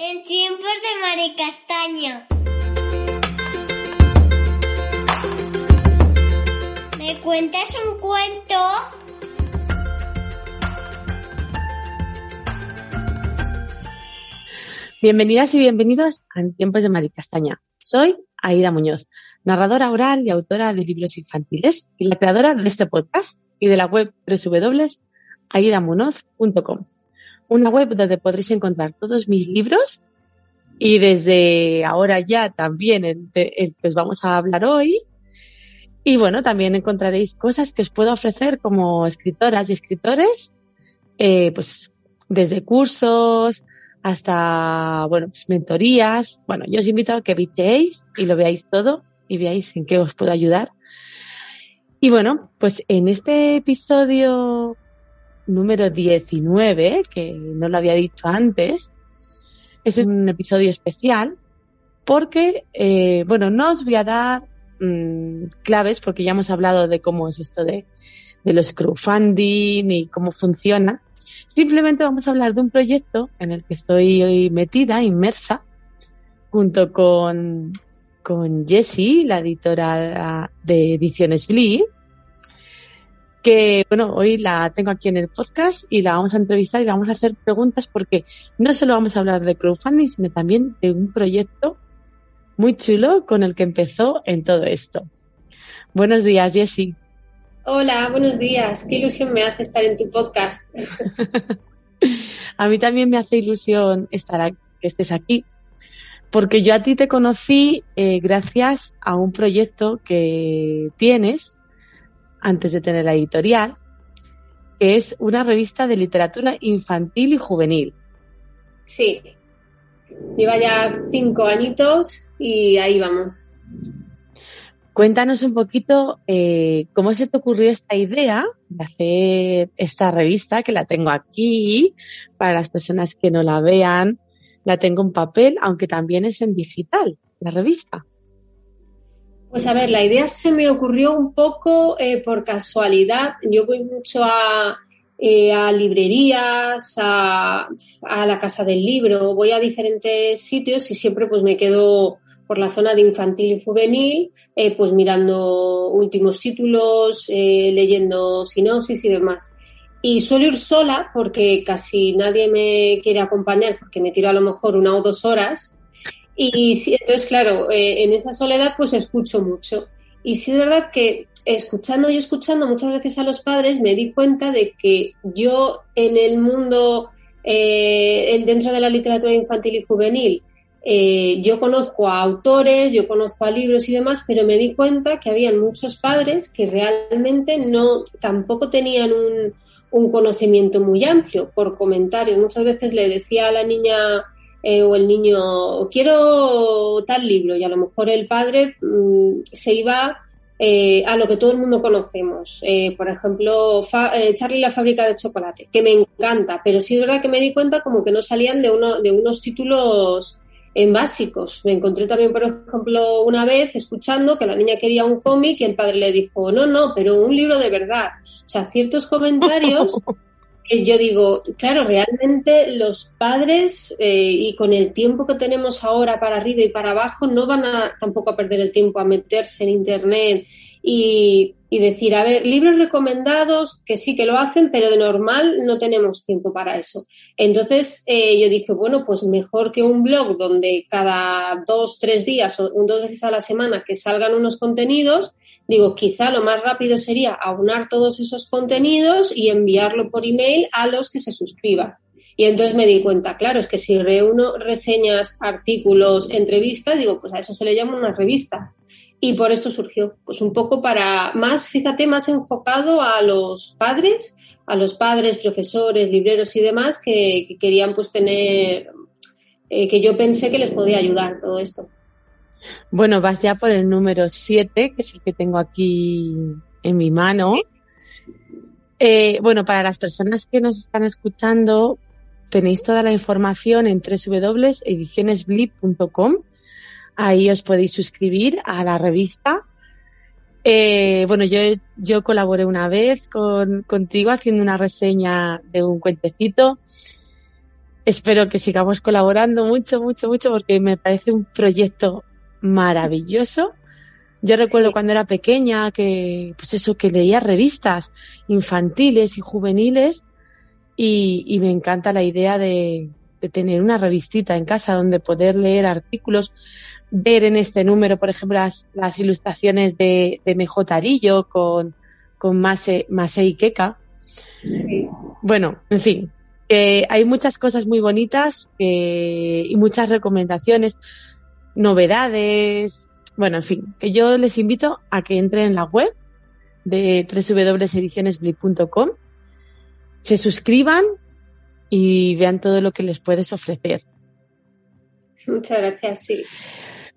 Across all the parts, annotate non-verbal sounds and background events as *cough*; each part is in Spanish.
En tiempos de Mari Castaña. ¿Me cuentas un cuento? Bienvenidas y bienvenidos a En tiempos de Mari Castaña. Soy Aida Muñoz, narradora oral y autora de libros infantiles y la creadora de este podcast y de la web www.aidamunoz.com una web donde podréis encontrar todos mis libros y desde ahora ya también el, que os vamos a hablar hoy. Y bueno, también encontraréis cosas que os puedo ofrecer como escritoras y escritores, eh, pues desde cursos hasta, bueno, pues mentorías. Bueno, yo os invito a que visitéis y lo veáis todo y veáis en qué os puedo ayudar. Y bueno, pues en este episodio número 19, que no lo había dicho antes. Es un episodio especial porque, eh, bueno, no os voy a dar mm, claves porque ya hemos hablado de cómo es esto de, de los crowdfunding y cómo funciona. Simplemente vamos a hablar de un proyecto en el que estoy hoy metida, inmersa, junto con, con Jessie, la editora de Ediciones Blee, que bueno, hoy la tengo aquí en el podcast y la vamos a entrevistar y la vamos a hacer preguntas porque no solo vamos a hablar de crowdfunding, sino también de un proyecto muy chulo con el que empezó en todo esto. Buenos días, Jessie. Hola, buenos días. Qué ilusión me hace estar en tu podcast. *laughs* a mí también me hace ilusión estar que estés aquí, porque yo a ti te conocí eh, gracias a un proyecto que tienes antes de tener la editorial, que es una revista de literatura infantil y juvenil. Sí, lleva ya cinco añitos y ahí vamos. Cuéntanos un poquito eh, cómo se te ocurrió esta idea de hacer esta revista, que la tengo aquí, para las personas que no la vean, la tengo en papel, aunque también es en digital, la revista. Pues a ver, la idea se me ocurrió un poco eh, por casualidad. Yo voy mucho a, eh, a librerías, a, a, la casa del libro, voy a diferentes sitios y siempre pues me quedo por la zona de infantil y juvenil, eh, pues mirando últimos títulos, leyendo sinopsis y demás. Y suelo ir sola porque casi nadie me quiere acompañar porque me tiro a lo mejor una o dos horas y sí, entonces, claro, eh, en esa soledad pues escucho mucho. Y sí es verdad que escuchando y escuchando muchas veces a los padres me di cuenta de que yo en el mundo, eh, dentro de la literatura infantil y juvenil, eh, yo conozco a autores, yo conozco a libros y demás, pero me di cuenta que había muchos padres que realmente no, tampoco tenían un conocimiento muy amplio por comentarios. Muchas veces le decía a la niña, eh, o el niño, quiero tal libro, y a lo mejor el padre mm, se iba eh, a lo que todo el mundo conocemos. Eh, por ejemplo, Charlie la fábrica de chocolate, que me encanta, pero sí es verdad que me di cuenta como que no salían de, uno, de unos títulos en básicos. Me encontré también, por ejemplo, una vez escuchando que la niña quería un cómic y el padre le dijo, no, no, pero un libro de verdad. O sea, ciertos comentarios *laughs* yo digo, claro, realmente los padres eh, y con el tiempo que tenemos ahora para arriba y para abajo no van a tampoco a perder el tiempo a meterse en internet y, decir, a ver, libros recomendados que sí que lo hacen, pero de normal no tenemos tiempo para eso. Entonces eh, yo dije, bueno, pues mejor que un blog donde cada dos, tres días o dos veces a la semana que salgan unos contenidos, digo, quizá lo más rápido sería aunar todos esos contenidos y enviarlo por email a los que se suscriban. Y entonces me di cuenta, claro, es que si reúno reseñas, artículos, entrevistas, digo, pues a eso se le llama una revista. Y por esto surgió, pues un poco para más, fíjate, más enfocado a los padres, a los padres, profesores, libreros y demás que, querían pues tener eh, que yo pensé que les podía ayudar todo esto. Bueno, vas ya por el número 7, que es el que tengo aquí en mi mano. Eh, bueno, para las personas que nos están escuchando, tenéis toda la información en www.edicionesblip.com. Ahí os podéis suscribir a la revista. Eh, bueno, yo, yo colaboré una vez con, contigo haciendo una reseña de un cuentecito. Espero que sigamos colaborando mucho, mucho, mucho, porque me parece un proyecto maravilloso. Yo recuerdo cuando era pequeña que, pues eso, que leía revistas infantiles y juveniles y, y me encanta la idea de, de, tener una revistita en casa donde poder leer artículos, ver en este número, por ejemplo, las, las ilustraciones de, de MJ Arillo con, con Mase, Mase y Keka. Sí. Bueno, en fin, que hay muchas cosas muy bonitas eh, y muchas recomendaciones, novedades, bueno, en fin, que yo les invito a que entren en la web de www.edicionesblip.com, se suscriban y vean todo lo que les puedes ofrecer. Muchas gracias, sí.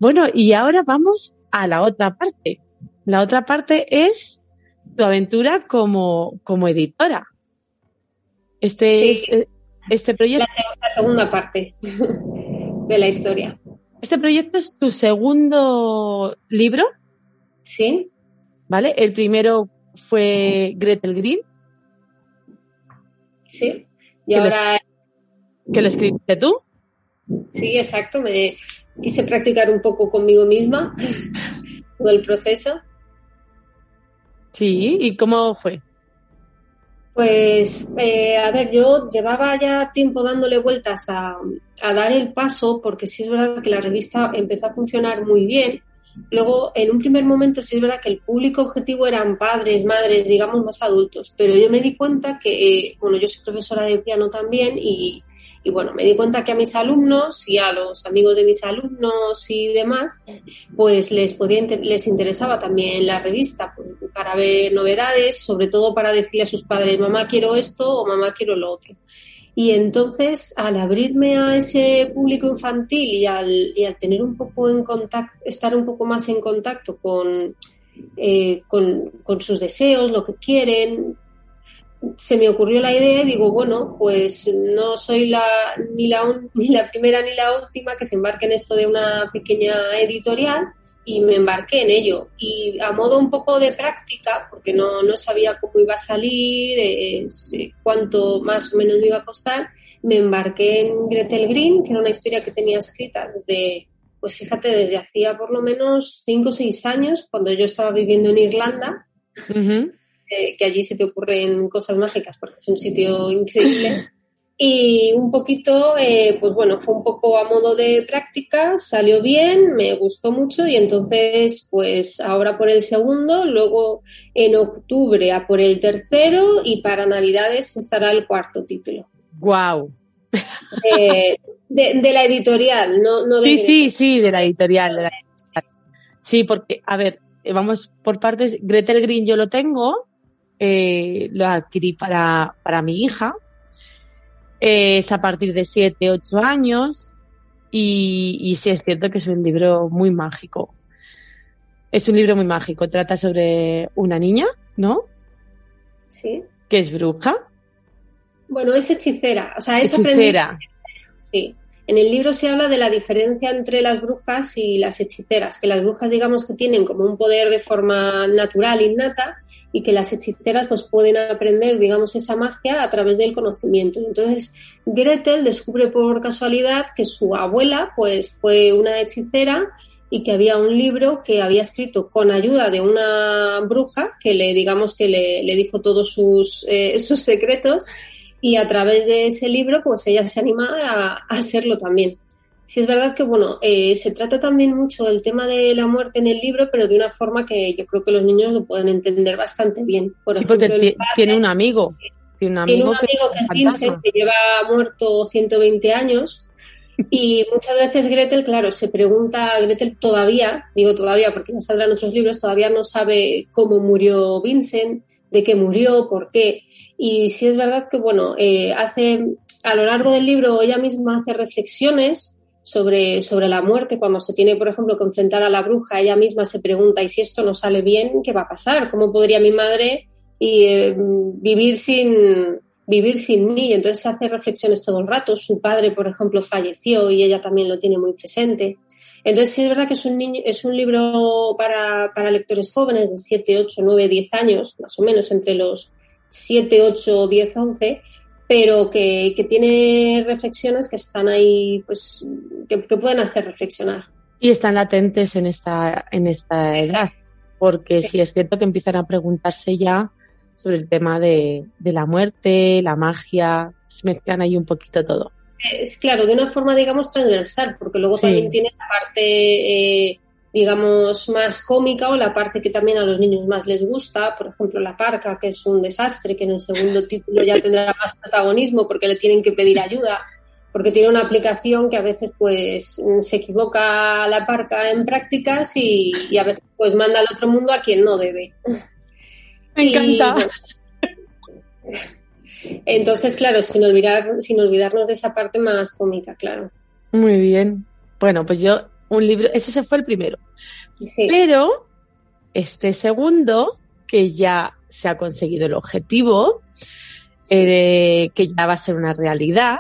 Bueno, y ahora vamos a la otra parte. La otra parte es tu aventura como, como editora. Este, sí, es, eh, este proyecto. La, la segunda parte *laughs* de la historia. Este proyecto es tu segundo libro. Sí. ¿Vale? El primero fue Gretel Green. Sí. Y ahora. Lo, ¿Que lo escribiste tú? Sí, exacto. Me quise practicar un poco conmigo misma *laughs* todo el proceso. Sí, ¿y cómo fue? Pues, eh, a ver, yo llevaba ya tiempo dándole vueltas a, a, dar el paso, porque sí es verdad que la revista empezó a funcionar muy bien. Luego, en un primer momento, sí es verdad que el público objetivo eran padres, madres, digamos, más adultos, pero yo me di cuenta que, eh, bueno, yo soy profesora de piano también y, y bueno, me di cuenta que a mis alumnos y a los amigos de mis alumnos y demás, pues les, podía, les interesaba también la revista para ver novedades, sobre todo para decirle a sus padres, mamá quiero esto o mamá quiero lo otro. Y entonces, al abrirme a ese público infantil y al, y al tener un poco en contacto, estar un poco más en contacto con, eh, con, con sus deseos, lo que quieren, se me ocurrió la idea y digo, bueno, pues no soy la, ni, la *laughs* ni la primera ni la última que se embarque en esto de una pequeña editorial y me embarqué en ello. Y a modo un poco de práctica, porque no, no sabía cómo iba a salir, eh, cuánto más o menos me iba a costar, me embarqué en Gretel Green, que era una historia que tenía escrita desde, pues fíjate, desde hacía por lo menos cinco o seis años, cuando yo estaba viviendo en Irlanda. Que allí se te ocurren cosas mágicas porque es un sitio increíble. *laughs* Y un poquito, eh, pues bueno, fue un poco a modo de práctica, salió bien, me gustó mucho y entonces, pues ahora por el segundo, luego en octubre a por el tercero y para Navidades estará el cuarto título. ¡Guau! Eh, de, de, la editorial, no, no de Sí, sí, sí, de la editorial, de la editorial. Sí, porque, a ver, vamos por partes. Gretel Green yo lo tengo, eh, lo adquirí para, para mi hija. Eh, es a partir de 7, 8 años y, y sí es cierto que es un libro muy mágico. Es un libro muy mágico. Trata sobre una niña, ¿no? Sí. Que es bruja. Bueno, es hechicera. O sea, es hechicera. Sí. En el libro se habla de la diferencia entre las brujas y las hechiceras, que las brujas digamos que tienen como un poder de forma natural, innata, y que las hechiceras pues pueden aprender digamos esa magia a través del conocimiento. Entonces Gretel descubre por casualidad que su abuela pues fue una hechicera y que había un libro que había escrito con ayuda de una bruja que le digamos que le, dijo todos sus, eh, *laughs* sus secretos y a través de ese libro pues ella se anima a, a hacerlo también. Sí es verdad que bueno, eh, se trata también mucho el tema de la muerte en el libro, pero de una forma que yo creo que los niños lo pueden entender bastante bien. Por sí, ejemplo, porque padre, tiene un amigo. Tiene un amigo, tiene un amigo que, que es Vincent, que lleva muerto 120 años. Y muchas veces Gretel, claro, se pregunta, Gretel todavía, digo todavía porque no saldrán otros libros, todavía no sabe cómo murió Vincent, de qué murió, por qué. Y sí es verdad que, bueno, eh, hace, a lo largo del libro ella misma hace reflexiones sobre, sobre la muerte, cuando se tiene, por ejemplo, que enfrentar a la bruja, ella misma se pregunta, ¿y si esto no sale bien, qué va a pasar? ¿Cómo podría mi madre eh, vivir, sin, vivir sin mí? Entonces se hace reflexiones todo el rato. Su padre, por ejemplo, falleció y ella también lo tiene muy presente. Entonces sí es verdad que es un, niño, es un libro para, para lectores jóvenes de 7, 8, 9, 10 años, más o menos entre los 7, 8, 10, 11, pero que, que, tiene reflexiones que están ahí, pues, que, que, pueden hacer reflexionar. Y están latentes en esta, en esta edad, porque sí. sí. es cierto que empiezan a preguntarse ya sobre el tema de, de la muerte, la magia, se mezclan ahí un poquito todo. Es claro, de una forma, digamos, transversal, porque luego sí. también tiene la parte, eh, digamos, más cómica o la parte que también a los niños más les gusta, por ejemplo, la parca, que es un desastre, que en el segundo *laughs* título ya tendrá más protagonismo porque le tienen que pedir ayuda, porque tiene una aplicación que a veces pues se equivoca la parca en prácticas y, y a veces pues manda al otro mundo a quien no debe. *laughs* Me encanta. Y, bueno, entonces, claro, sin, olvidar, sin olvidarnos de esa parte más cómica, claro. Muy bien. Bueno, pues yo, un libro, ese se fue el primero. Sí. Pero este segundo, que ya se ha conseguido el objetivo, sí. eh, que ya va a ser una realidad,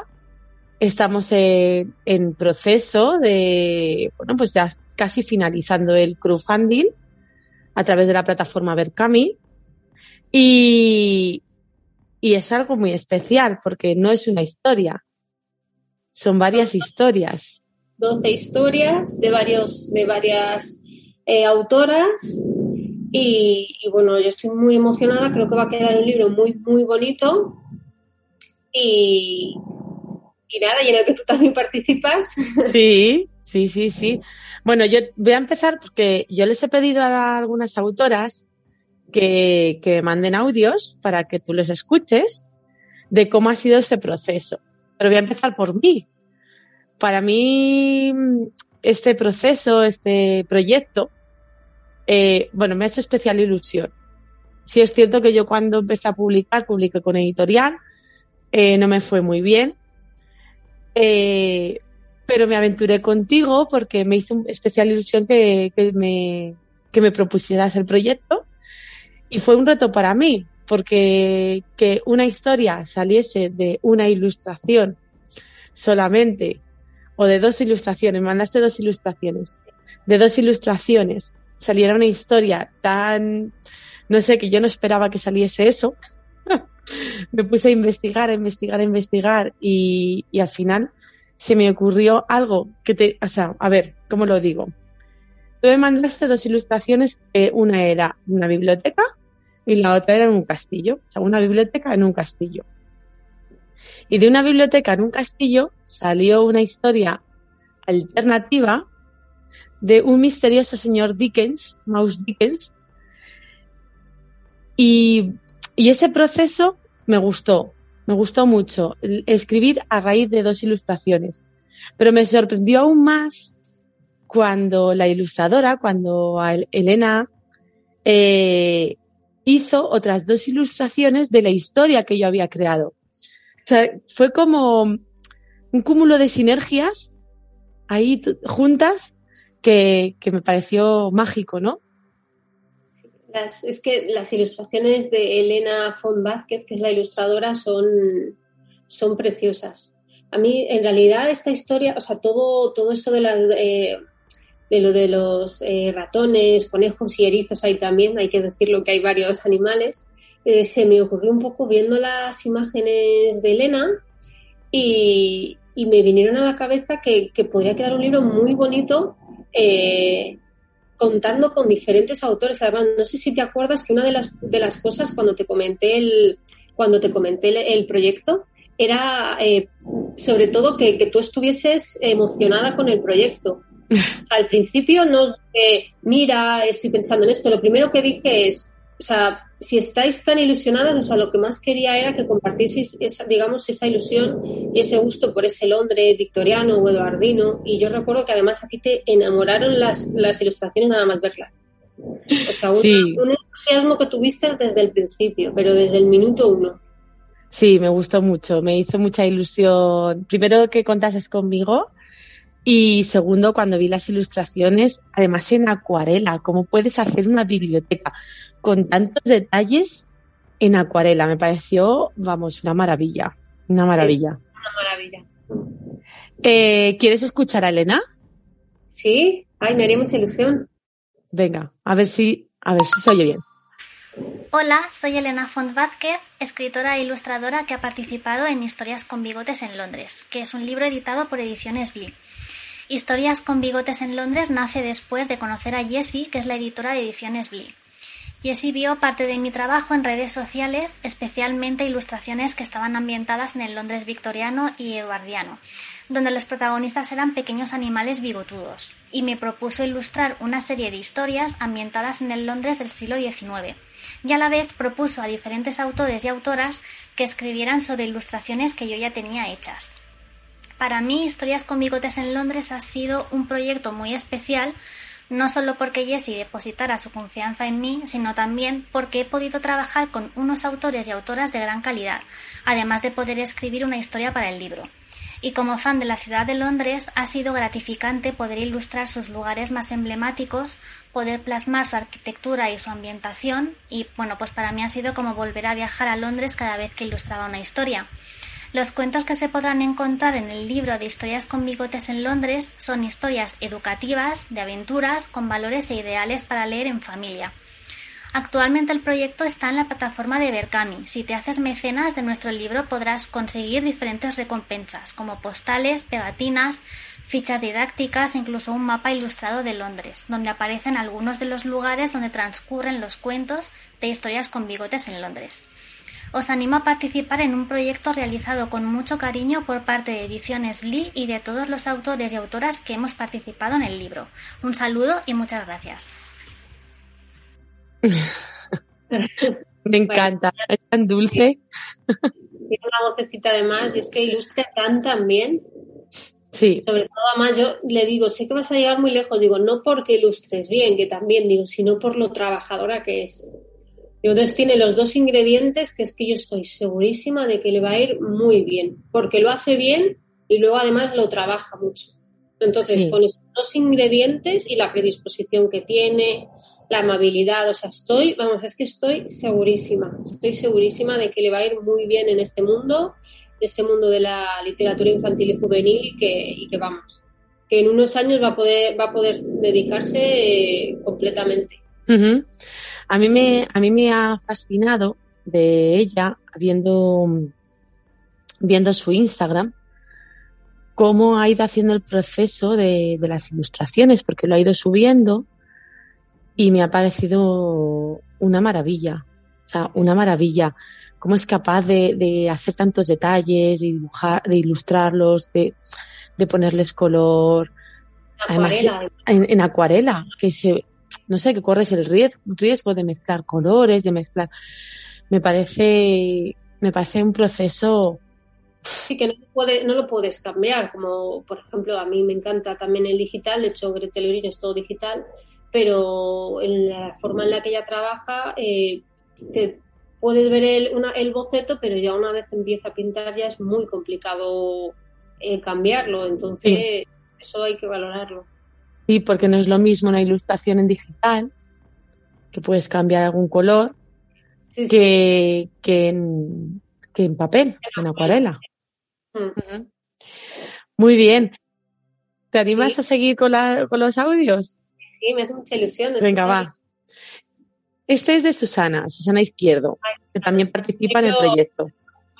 estamos en, en, proceso de, bueno, pues ya casi finalizando el crowdfunding a través de la plataforma Berkami. Y, y es algo muy especial porque no es una historia, son varias historias. 12 historias de, varios, de varias eh, autoras y, y, bueno, yo estoy muy emocionada, creo que va a quedar un libro muy, muy bonito y, y nada, y en el que tú también participas. *laughs* Sí, sí, sí, sí. Bueno, yo voy a empezar porque yo les he pedido a algunas autoras que, que manden audios para que tú los escuches de cómo ha sido este proceso. Pero voy a empezar por mí. Para mí, este proceso, este proyecto, eh, bueno, me ha hecho especial ilusión. Sí es cierto que yo cuando empecé a publicar, publiqué con editorial, eh, no me fue muy bien, eh, pero me aventuré contigo porque me hizo especial ilusión que, que, me, que me propusieras el proyecto y fue un reto para mí, porque que una historia saliese de una ilustración solamente, o de dos ilustraciones, mandaste dos ilustraciones, de dos ilustraciones saliera una historia tan, no sé, que yo no esperaba que saliese eso. *laughs* me puse a investigar, a investigar, a investigar y, al final se me ocurrió algo que te, o sea, a ver, ¿cómo lo digo? Tú me mandaste dos ilustraciones, eh, una era una biblioteca y la otra era en un castillo, o sea, una biblioteca en un castillo. Y de una biblioteca en un castillo salió una historia alternativa de un misterioso señor Dickens, Mouse Dickens, y, ese proceso me gustó, me gustó mucho, escribir a raíz de dos ilustraciones. Pero me sorprendió aún más cuando la ilustradora, cuando Elena eh, hizo otras dos ilustraciones de la historia que yo había creado. Sea, fue como un cúmulo de sinergias ahí juntas que, que me pareció mágico, ¿no? Las, es que las ilustraciones de Elena von Vázquez, que es la ilustradora, son, son preciosas. A mí, en realidad, esta historia, o sea, todo, todo esto de las, eh, de lo de los eh, ratones, conejos y erizos hay también, hay que decirlo que hay varios animales, eh, se me ocurrió un poco viendo las imágenes de Elena y, y me vinieron a la cabeza que, que, podría quedar un libro muy bonito eh, contando con diferentes autores. Además, no sé si te acuerdas que una de las, de las cosas cuando te comenté el, cuando te comenté el, el proyecto era eh, sobre todo que, que tú estuvieses emocionada con el proyecto *laughs* al principio no, eh, mira, estoy pensando en esto. Lo primero que dije es, o sea, si estáis tan ilusionadas, o sea, lo que más quería era que compartieseis esa, digamos, esa ilusión y ese gusto por ese Londres victoriano o eduardino. Y yo recuerdo que además a ti te enamoraron las, las ilustraciones nada más verlas. O sea, un, sí. un entusiasmo que tuviste desde el principio, pero desde el minuto uno. Sí, me gustó mucho, me hizo mucha ilusión. Primero que contases conmigo Y segundo, cuando vi las ilustraciones, además en acuarela, ¿cómo puedes hacer una biblioteca con tantos detalles en acuarela? Me pareció, vamos, una maravilla, una maravilla. una maravilla. Eh, ¿Quieres escuchar a Elena? Sí, ay, me haría mucha ilusión. Venga, a ver si, a ver si se oye bien. Hola, soy Elena Font Vázquez, escritora e ilustradora que ha participado en Historias con Bigotes en Londres, que es un libro editado por Ediciones Blee. Historias con Bigotes en Londres nace después de conocer a Jessie, que es la editora de Ediciones Blee. Jessie vio parte de mi trabajo en redes sociales, especialmente ilustraciones que estaban ambientadas en el Londres victoriano y eduardiano, donde los protagonistas eran pequeños animales bigotudos, y me propuso ilustrar una serie de historias ambientadas en el Londres del siglo XIX y a la vez propuso a diferentes autores y autoras que escribieran sobre ilustraciones que yo ya tenía hechas. Para mí, Historias con Bigotes en Londres ha sido un proyecto muy especial, no solo porque Jessie depositara su confianza en mí, sino también porque he podido trabajar con unos autores y autoras de gran calidad, además de poder escribir una historia para el libro y como fan de la ciudad de Londres ha sido gratificante poder ilustrar sus lugares más emblemáticos, poder plasmar su arquitectura y su ambientación y bueno, pues para mí ha sido como volver a viajar a Londres cada vez que ilustraba una historia. Los cuentos que se podrán encontrar en el libro de historias con bigotes en Londres son historias educativas, de aventuras, con valores e ideales para leer en familia. Actualmente el proyecto está en la plataforma de Berkami. Si te haces mecenas de nuestro libro podrás conseguir diferentes recompensas, como postales, pegatinas, fichas didácticas e incluso un mapa ilustrado de Londres, donde aparecen algunos de los lugares donde transcurren los cuentos de historias con bigotes en Londres. Os animo a participar en un proyecto realizado con mucho cariño por parte de Ediciones Blee y de todos los autores y autoras que hemos participado en el libro. Un saludo y muchas gracias. *laughs* Me encanta, es tan dulce. Tiene una vocecita además y es que ilustra tan tan bien. Sí. Sobre todo, además, yo le digo, sé que vas a llegar muy lejos. Digo, no porque ilustres bien, que también digo, sino por lo trabajadora que es. Y entonces tiene los dos ingredientes que es que yo estoy segurísima de que le va a ir muy bien, porque lo hace bien y luego además lo trabaja mucho. Entonces, Sí. con los dos ingredientes y la predisposición que tiene, la amabilidad, o sea, estoy, vamos, es que estoy segurísima, estoy segurísima de que le va a ir muy bien en este mundo, en este mundo de la literatura infantil y juvenil y que, y que vamos, que en unos años va a poder, va a poder dedicarse eh, A mí me, a mí me ha fascinado de ella, viendo, viendo su Instagram, cómo ha ido haciendo el proceso de, de las ilustraciones, porque lo ha ido subiendo y me ha parecido una maravilla. O sea, una maravilla. Cómo es capaz de, de hacer tantos detalles, de dibujar, de ilustrarlos, de, de ponerles color. Además, Acuarela, en, en acuarela, que se, no sé, que corres el riesgo, de mezclar colores, de mezclar. Me parece, me parece un proceso. sí que no, puede, no lo puedes cambiar, como por ejemplo a mí me encanta también el digital, de hecho Gretel es todo digital, pero en la forma en la que ella trabaja, eh, te puedes ver el, una- el boceto, pero ya una vez empieza a pintar ya es muy complicado eh, cambiarlo, entonces eso hay que valorarlo. Sí, porque no es lo mismo una ilustración en digital, que puedes cambiar algún color, Sí, sí. que, que, en, que en papel, en acuarela. Mm. Muy bien. ¿Te animas Sí. a seguir con, la, con los audios? Sí, me hace mucha ilusión. Venga, va. Este es de Susana, Susana Izquierdo, que también participa en el proyecto. Un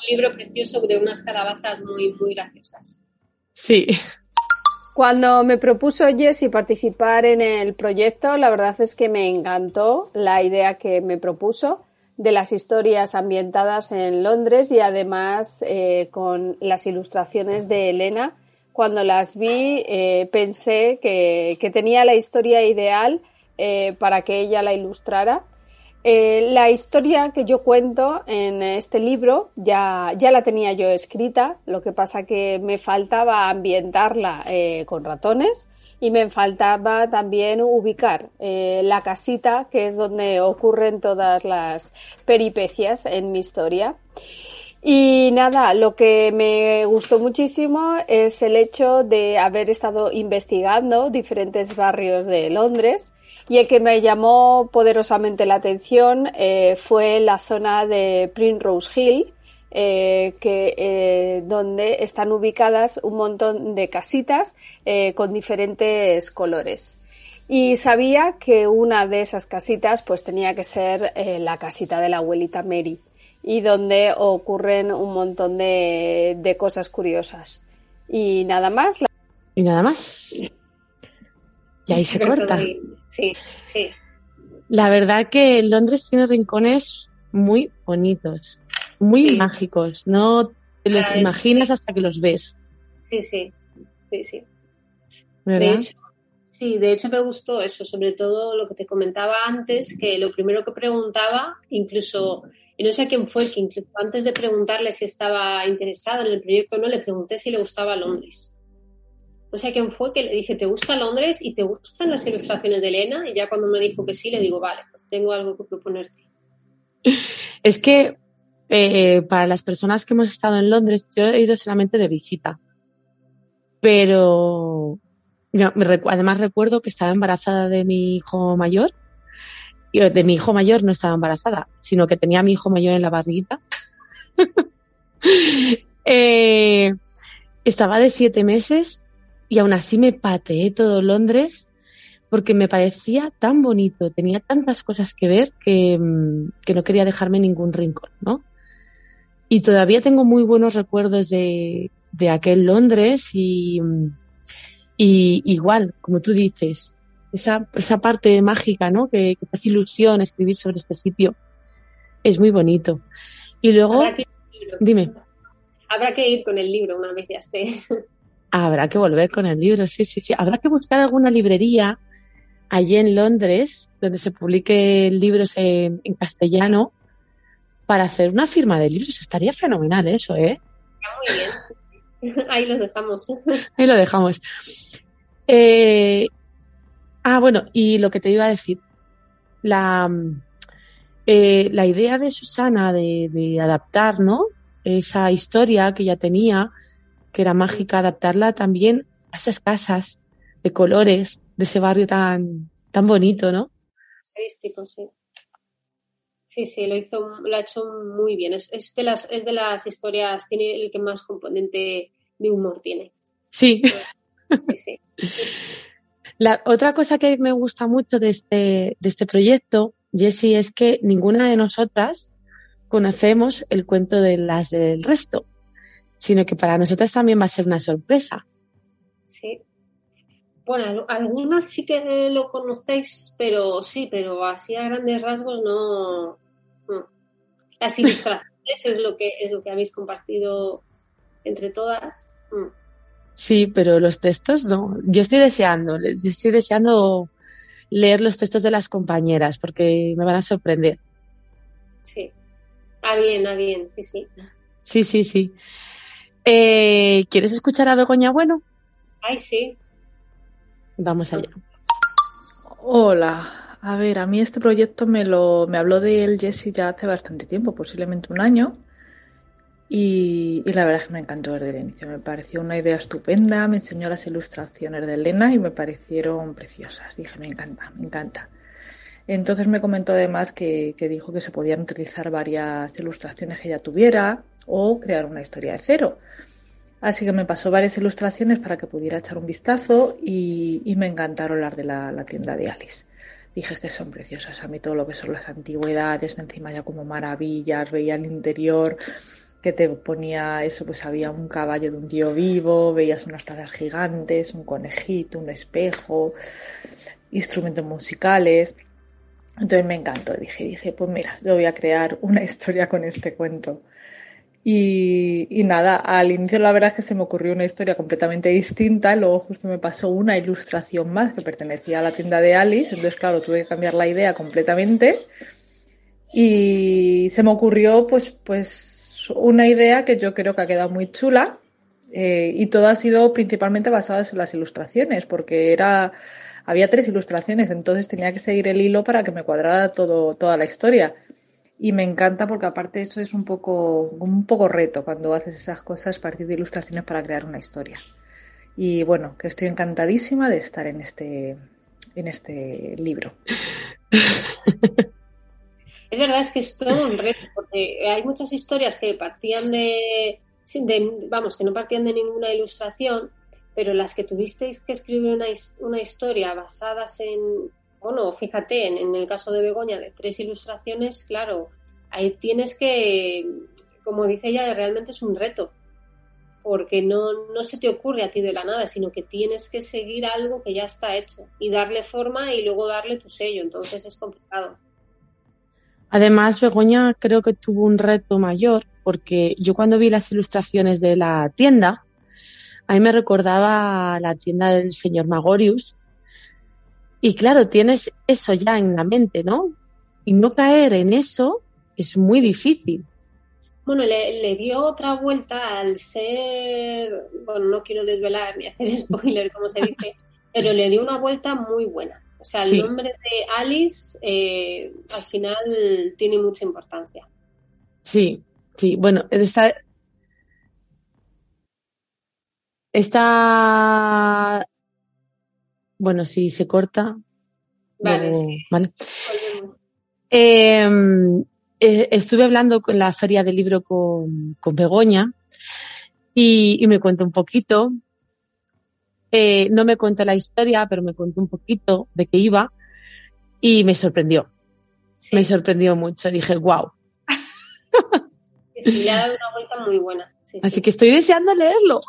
libro precioso de unas calabazas muy, muy graciosas. Sí. Cuando me propuso Jessie participar en el proyecto, la verdad es que me encantó la idea que me propuso de las historias ambientadas en Londres y además eh, con las ilustraciones de Elena. Cuando las vi eh, pensé que, que tenía la historia ideal eh, para que ella la ilustrara. Eh, la historia que yo cuento en este libro ya, ya la tenía yo escrita, lo que pasa que me faltaba ambientarla eh, con ratones y me faltaba también ubicar eh, la casita que es donde ocurren todas las peripecias en mi historia. Y nada, lo que me gustó muchísimo es el hecho de haber estado investigando diferentes barrios de Londres y el que me llamó poderosamente la atención eh, fue la zona de Primrose Hill, eh, que, eh, donde están ubicadas un montón de casitas con diferentes colores. Y sabía que una de esas casitas pues tenía que ser la casita de la abuelita Mary y donde ocurren un montón de, de cosas curiosas. Y nada más. Y nada más. Y ahí *laughs* se corta. Sí, sí. La verdad que Londres tiene rincones muy bonitos, muy mágicos. No te los imaginas hasta que los ves. Sí, sí, sí, sí. De hecho, sí, de hecho me gustó eso, sobre todo lo que te comentaba antes, que lo primero que preguntaba, incluso y no sé quién fue, que incluso antes de preguntarle si estaba interesado en el proyecto o no, le pregunté si le gustaba Londres. No sé quién fue que le dije, ¿te gusta Londres y te gustan las ilustraciones de Elena? Y ya cuando me dijo que sí, le digo, vale, pues tengo algo que proponerte. *laughs* Es que eh, para las personas que hemos estado en Londres, yo he ido solamente de visita. Pero además recuerdo que estaba embarazada de mi hijo mayor de mi hijo mayor no estaba embarazada, sino que tenía a mi hijo mayor en la barriguita. *laughs* Eh, estaba de siete meses y aún así me pateé todo Londres porque me parecía tan bonito, tenía tantas cosas que ver que, mm, no quería dejarme ningún rincón, ¿no? Y todavía tengo muy buenos recuerdos de, de aquel Londres y, y igual, como tú dices, esa, esa parte mágica, ¿no? Que, te hace ilusión escribir sobre este sitio. Es muy bonito. Y luego, dime. Habrá que ir con el libro una vez ya esté. *laughs* Habrá que volver con el libro, sí, sí, sí. Habrá que buscar alguna librería allí en Londres donde se publique libros en, en castellano para hacer una firma de libros. Estaría fenomenal eso, ¿eh? Muy bien. *laughs* Ahí lo dejamos. *laughs* Ahí lo dejamos. Eh, Ah, bueno, y lo que te iba a decir, la, eh, la idea de Susana de, adaptar, ¿no? Esa historia que ya tenía, que era mágica, adaptarla también a esas casas de colores de ese barrio tan, tan bonito, ¿no? sí. Sí, sí, lo hizo, lo ha hecho muy bien. Es, es, de las, es de las historias, tiene el que más componente de humor tiene. Sí. Sí, sí. *laughs* La otra cosa que me gusta mucho de este, de este proyecto, Jessie, es que ninguna de nosotras conocemos el cuento de las del resto, sino que para nosotras también va a ser una sorpresa. Sí. Bueno, algunas sí que lo conocéis, pero sí, pero así a grandes rasgos no. Las ilustraciones *laughs* es lo que es lo que habéis compartido entre todas. Mm. Sí, pero los textos no. Yo estoy deseando, estoy deseando leer los textos de las compañeras porque me van a sorprender. Sí. Ah, bien, ah, bien, sí, sí. Sí, sí, sí. Eh, ¿Quieres escuchar a Begoña Bueno? Ay, sí. Vamos allá. Hola. A ver, a mí este proyecto me lo me habló de él Jesse ya hace bastante tiempo, posiblemente un año. Y, la verdad es que me encantó desde el inicio. Me pareció una idea estupenda. Me enseñó las ilustraciones de Elena y me parecieron preciosas. Dije, me encanta, me encanta. Entonces me comentó además que, dijo que se podían utilizar varias ilustraciones que ella tuviera o crear una historia de cero. Así que me pasó varias ilustraciones para que pudiera echar un vistazo y, me encantaron las de la, la, tienda de Alice. Dije que son preciosas. A mí todo lo que son las antigüedades, encima ya como maravillas, veía el interior, que te ponía eso, pues había un caballo de un tío vivo, veías unas tazas gigantes, un conejito, un espejo, instrumentos musicales. Entonces me encantó, dije, dije, pues mira, yo voy a crear una historia con este cuento. Y, y, nada, al inicio la verdad es que se me ocurrió una historia completamente distinta, luego justo me pasó una ilustración más que pertenecía a la tienda de Alice, entonces claro, tuve que cambiar la idea completamente y se me ocurrió pues, pues una idea que yo creo que ha quedado muy chula eh, y todo ha sido principalmente basado en las ilustraciones, porque era había tres ilustraciones, entonces tenía que seguir el hilo para que me cuadrara todo, toda la historia. Y me encanta porque aparte eso es un poco, un poco reto cuando haces esas cosas a partir de ilustraciones para crear una historia. Y bueno, que estoy encantadísima de estar en este, en este libro. Es verdad, es que es todo un reto, porque hay muchas historias que partían de, vamos, que no partían de ninguna ilustración, pero las que tuvisteis que escribir una, una historia basadas en, bueno, fíjate, en, el caso de Begoña, de tres ilustraciones, claro, ahí tienes que, como dice ella, realmente es un reto, porque no, no se te ocurre a ti de la nada, sino que tienes que seguir algo que ya está hecho y darle forma y luego darle tu sello, entonces es complicado. Además, Begoña creo que tuvo un reto mayor, porque yo cuando vi las ilustraciones de la tienda, a mí me recordaba la tienda del señor Magorius, y claro, tienes eso ya en la mente, ¿no? Y no caer en eso es muy difícil. Bueno, le, dio otra vuelta al ser, bueno, no quiero desvelar ni hacer *laughs* spoiler, como se dice, *laughs* pero le dio una vuelta muy buena. O sea, el nombre de Alice eh, al final tiene mucha importancia. Sí, sí, bueno, está, está bueno, si se corta. Vale, em, eh, estuve hablando con la feria del libro con, Begoña y, me cuento un poquito. Eh, no me cuenta la historia, pero me cuento un poquito de qué iba y me sorprendió. Me sorprendió mucho. Dije, wow. *laughs* le ha dado una vuelta muy buena. Así que estoy deseando leerlo.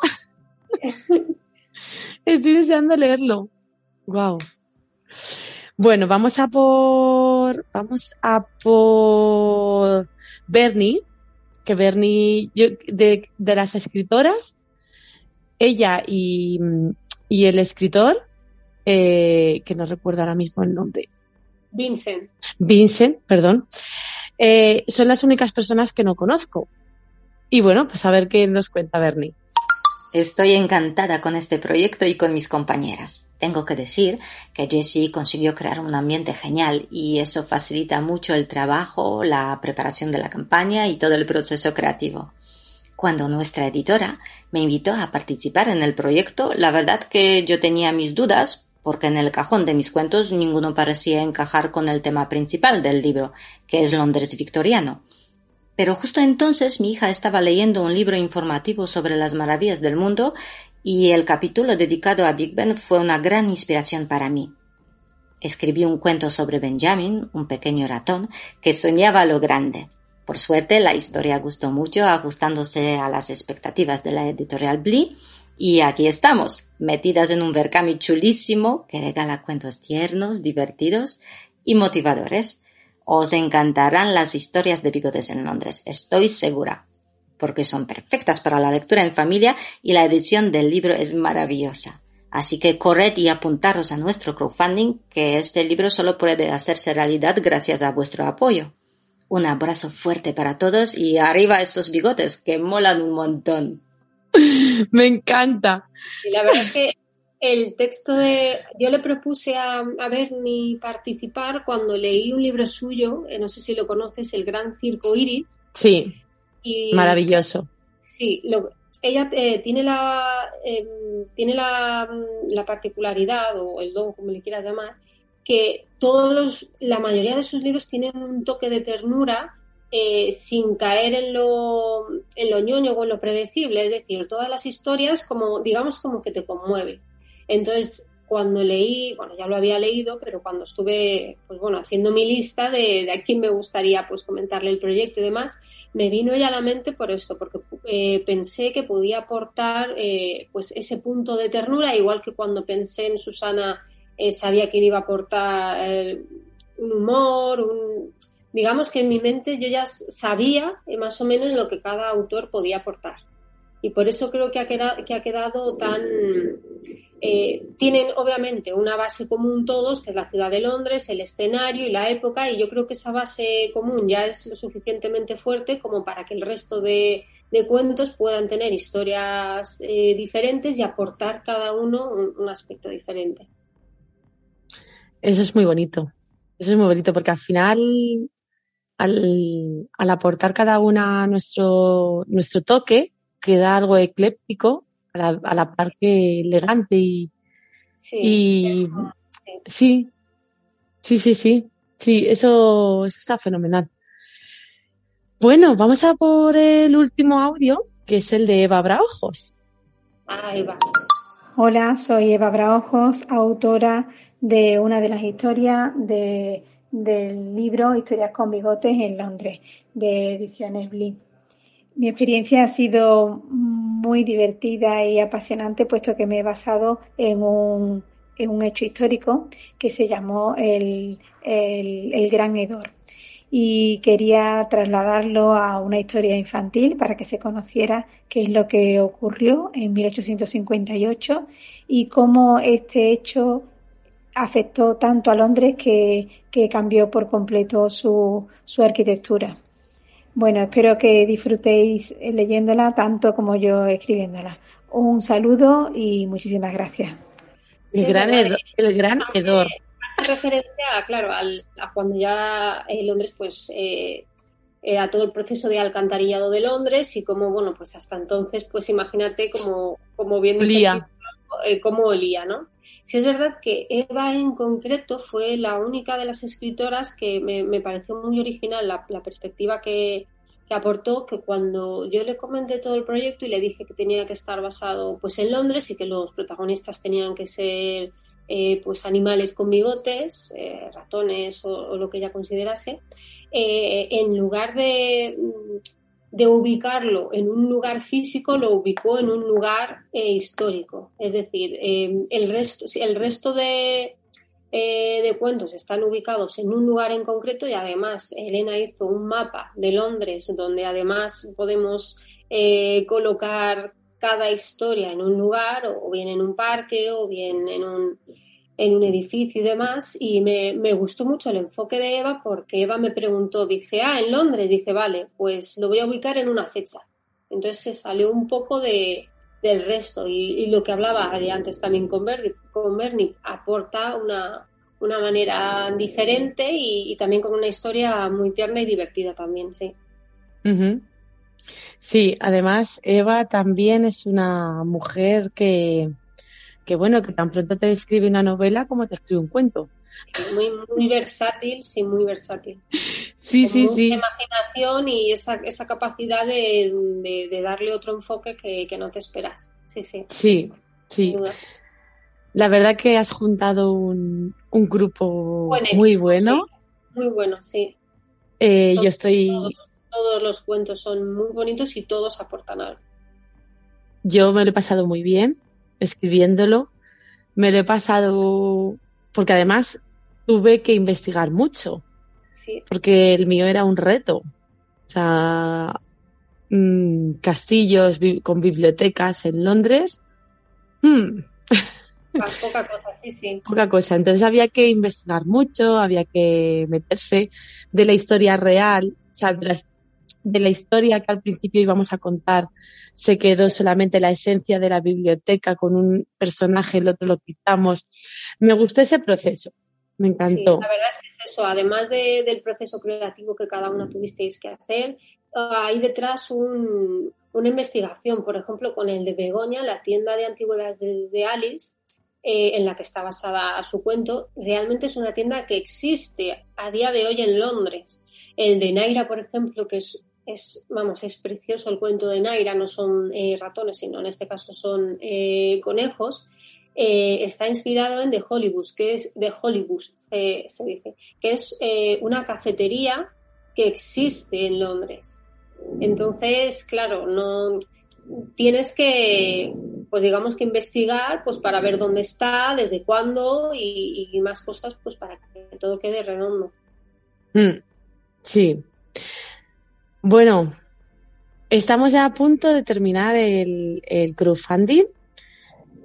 *laughs* *laughs* estoy deseando leerlo. Wow. Bueno, vamos a por. Vamos a por Bernie, que Bernie, de, las escritoras, ella y, el escritor, eh, que no recuerdo ahora mismo el nombre. Vincent. Vincent, perdón. Eh, son las únicas personas que no conozco. Y bueno, pues a ver qué nos cuenta Bernie. Estoy encantada con este proyecto y con mis compañeras. Tengo que decir que Jessie consiguió crear un ambiente genial y eso facilita mucho el trabajo, la preparación de la campaña y todo el proceso creativo. Cuando nuestra editora me invitó a participar en el proyecto, la verdad que yo tenía mis dudas porque en el cajón de mis cuentos ninguno parecía encajar con el tema principal del libro, que es Londres victoriano. Pero justo entonces mi hija estaba leyendo un libro informativo sobre las maravillas del mundo y el capítulo dedicado a Big Ben fue una gran inspiración para mí. Escribí un cuento sobre Benjamin, un pequeño ratón, que soñaba lo grande. Por suerte, la historia gustó mucho, ajustándose a las expectativas de la editorial Blee, y aquí estamos, metidas en un Berkami chulísimo que regala cuentos tiernos, divertidos y motivadores. Os encantarán las historias de bigotes en Londres, estoy segura, porque son perfectas para la lectura en familia y la edición del libro es maravillosa. Así que corred y apuntaros a nuestro crowdfunding, que este libro solo puede hacerse realidad gracias a vuestro apoyo. Un abrazo fuerte para todos y arriba esos bigotes que molan un montón. *laughs* Me encanta. Y la verdad es que el texto de... Yo le propuse a, a Bernie participar cuando leí un libro suyo, eh, no sé si lo conoces, El Gran Circo Iris. Sí, maravilloso. Sí, ella eh, tiene, la, em, tiene la, la, particularidad, o el don, como le quieras llamar, que todos los, la mayoría de sus libros tienen un toque de ternura eh, sin caer en lo, en lo ñoño o en lo predecible, es decir, todas las historias como, digamos, como que te conmueve. Entonces, cuando leí, bueno, ya lo había leído, pero cuando estuve, pues bueno, haciendo mi lista de, a quién me gustaría pues comentarle el proyecto y demás, me vino ella a la mente por esto, porque eh, pensé que podía aportar eh, pues ese punto de ternura, igual que cuando pensé en Susana, eh, sabía que iba a aportar un humor, un, digamos que en mi mente yo ya sabía más o menos lo que cada autor podía aportar. Y por eso creo que ha quedado, que ha quedado tan eh, tienen obviamente una base común todos, que es la ciudad de Londres, el escenario y la época, y yo creo que esa base común ya es lo suficientemente fuerte como para que el resto de, cuentos puedan tener historias eh, diferentes y aportar cada uno un, aspecto diferente. Eso es muy bonito. Eso es muy bonito porque al final al, al aportar cada una nuestro, nuestro toque, queda algo ecléptico, a la, a la par que elegante y, Sí, y sí. sí, sí, sí, sí, sí, eso, eso está fenomenal. Bueno, vamos a por el último audio, que es el de Eva Braojos. Ahí va. Hola, soy Eva Braojos, autora de una de las historias de, del libro Historias con bigotes en Londres, de Ediciones Blin. Mi experiencia ha sido muy divertida y apasionante, puesto que me he basado en un, en un hecho histórico que se llamó el, el, Gran Hedor y quería trasladarlo a una historia infantil para que se conociera qué es lo que ocurrió en 1858 y cómo este hecho afectó tanto a Londres que, que cambió por completo su, su arquitectura. Bueno, espero que disfrutéis leyéndola tanto como yo escribiéndola. Un saludo y muchísimas gracias. El Sí, gran, hedor, el gran hedor. referencia, claro, al, a cuando ya en Londres, pues, eh, eh, a todo el proceso de alcantarillado de Londres y cómo, bueno, pues hasta entonces, pues imagínate como, como el Olía. eh, cómo olía, ¿no? Sí es verdad que Eva en concreto fue la única de las escritoras que me, pareció muy original la, perspectiva que, aportó, que cuando yo le comenté todo el proyecto y le dije que tenía que estar basado pues en Londres y que los protagonistas tenían que ser eh, pues animales con bigotes, eh, ratones o, o lo que ella considerase, eh, en lugar de, de ubicarlo en un lugar físico, lo ubicó en un lugar eh, histórico. Es decir, eh, el resto, el resto de, eh, de cuentos están ubicados en un lugar en concreto y además Elena hizo un mapa de Londres donde además podemos colocar cada historia en un lugar o bien en un parque o bien en un, en un edificio y demás y me, me gustó mucho el enfoque de Eva porque Eva me preguntó, dice, ah, en Londres, dice, vale, pues lo voy a ubicar en una fecha. Entonces se salió un poco de, del resto y, lo que hablaba antes también con Bernie, con Bernie aporta una, una manera diferente y, también con una historia muy tierna y divertida también, sí. Sí, además Eva también es una mujer que, que bueno, que tan pronto te escribe una novela como te escribe un cuento. Muy, muy versátil, sí, muy versátil. Sí, Con sí, mucha sí. imaginación y esa, esa capacidad de, de- de darle otro enfoque que, que no te esperas. Sí, sí, Sí, sí. La verdad que has juntado un, un grupo muy bueno. sí. Muy bueno, sí. Eh, yo estoy, Todos, todos los cuentos son muy bonitos y todos aportan algo. yo me lo he pasado muy bien escribiéndolo. Me lo he pasado porque además tuve que investigar mucho, Sí, porque el mío era un reto. O sea, mm, castillos bi- con bibliotecas en Londres. mm, más poca cosa, sí, sí. *laughs* poca cosa. Entonces había que investigar mucho, había que meterse de la historia real, o sea, de la, de la historia que al principio íbamos a contar, se quedó solamente la esencia de la biblioteca con un personaje, el otro lo quitamos. Me gustó ese proceso, me Sí, encantó. la verdad es que es eso. Además de- del proceso creativo que cada uno tuvisteis que hacer, hay detrás un- una investigación. Por ejemplo, con el de Begoña, la tienda de antigüedades de, de Alice, eh, en la que está basada su cuento, realmente es una tienda que existe a día de hoy en Londres. El de Naira, por ejemplo, que es, es vamos, es precioso el cuento de Naira, no son eh, ratones, sino en este caso son eh, conejos. eh, está inspirado en The Hollywood, que es de Hollywood, se, dice, que es una cafetería que existe en Londres. Entonces, claro, no tienes que, pues digamos que investigar, pues para ver dónde está, desde cuándo y, y más cosas, pues para que todo quede redondo. Mm, sí. Bueno, estamos ya a punto de terminar el, el crowdfunding.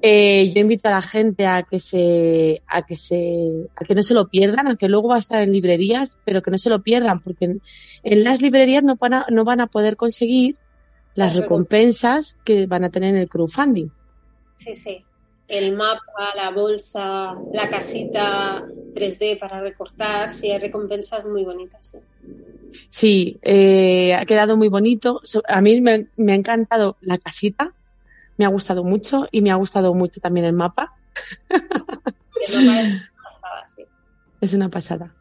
Eh, yo invito a la gente a que se, a que se, a que no se lo pierdan, aunque luego va a estar en librerías, pero que no se lo pierdan, porque en, en las librerías no van a, no van a poder conseguir las Las recompensas que van a tener en el crowdfunding. Sí, sí. El mapa, la bolsa, la casita 3D para recortar, sí, hay recompensas muy bonitas. Sí. Sí, eh, ha quedado muy bonito. A mí me, me, ha encantado la casita, me ha gustado mucho y me ha gustado mucho también el mapa. El mapa es una *laughs* pasada, sí. Es una pasada.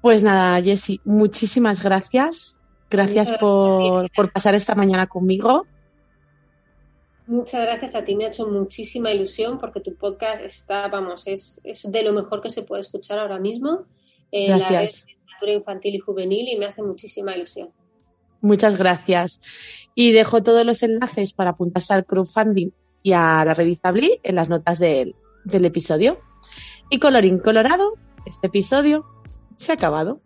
Pues nada, Jessy, muchísimas gracias. Gracias por, por pasar esta mañana conmigo. Muchas gracias a ti, me ha hecho muchísima ilusión porque tu podcast está, vamos, es, es de lo mejor que se puede escuchar ahora mismo. Eh, gracias. La literatura infantil y juvenil y me hace muchísima ilusión. Muchas gracias. Y dejo todos los enlaces para apuntarse al crowdfunding y a la revista Bli en las notas del, del episodio. Y colorín colorado, este episodio se ha acabado.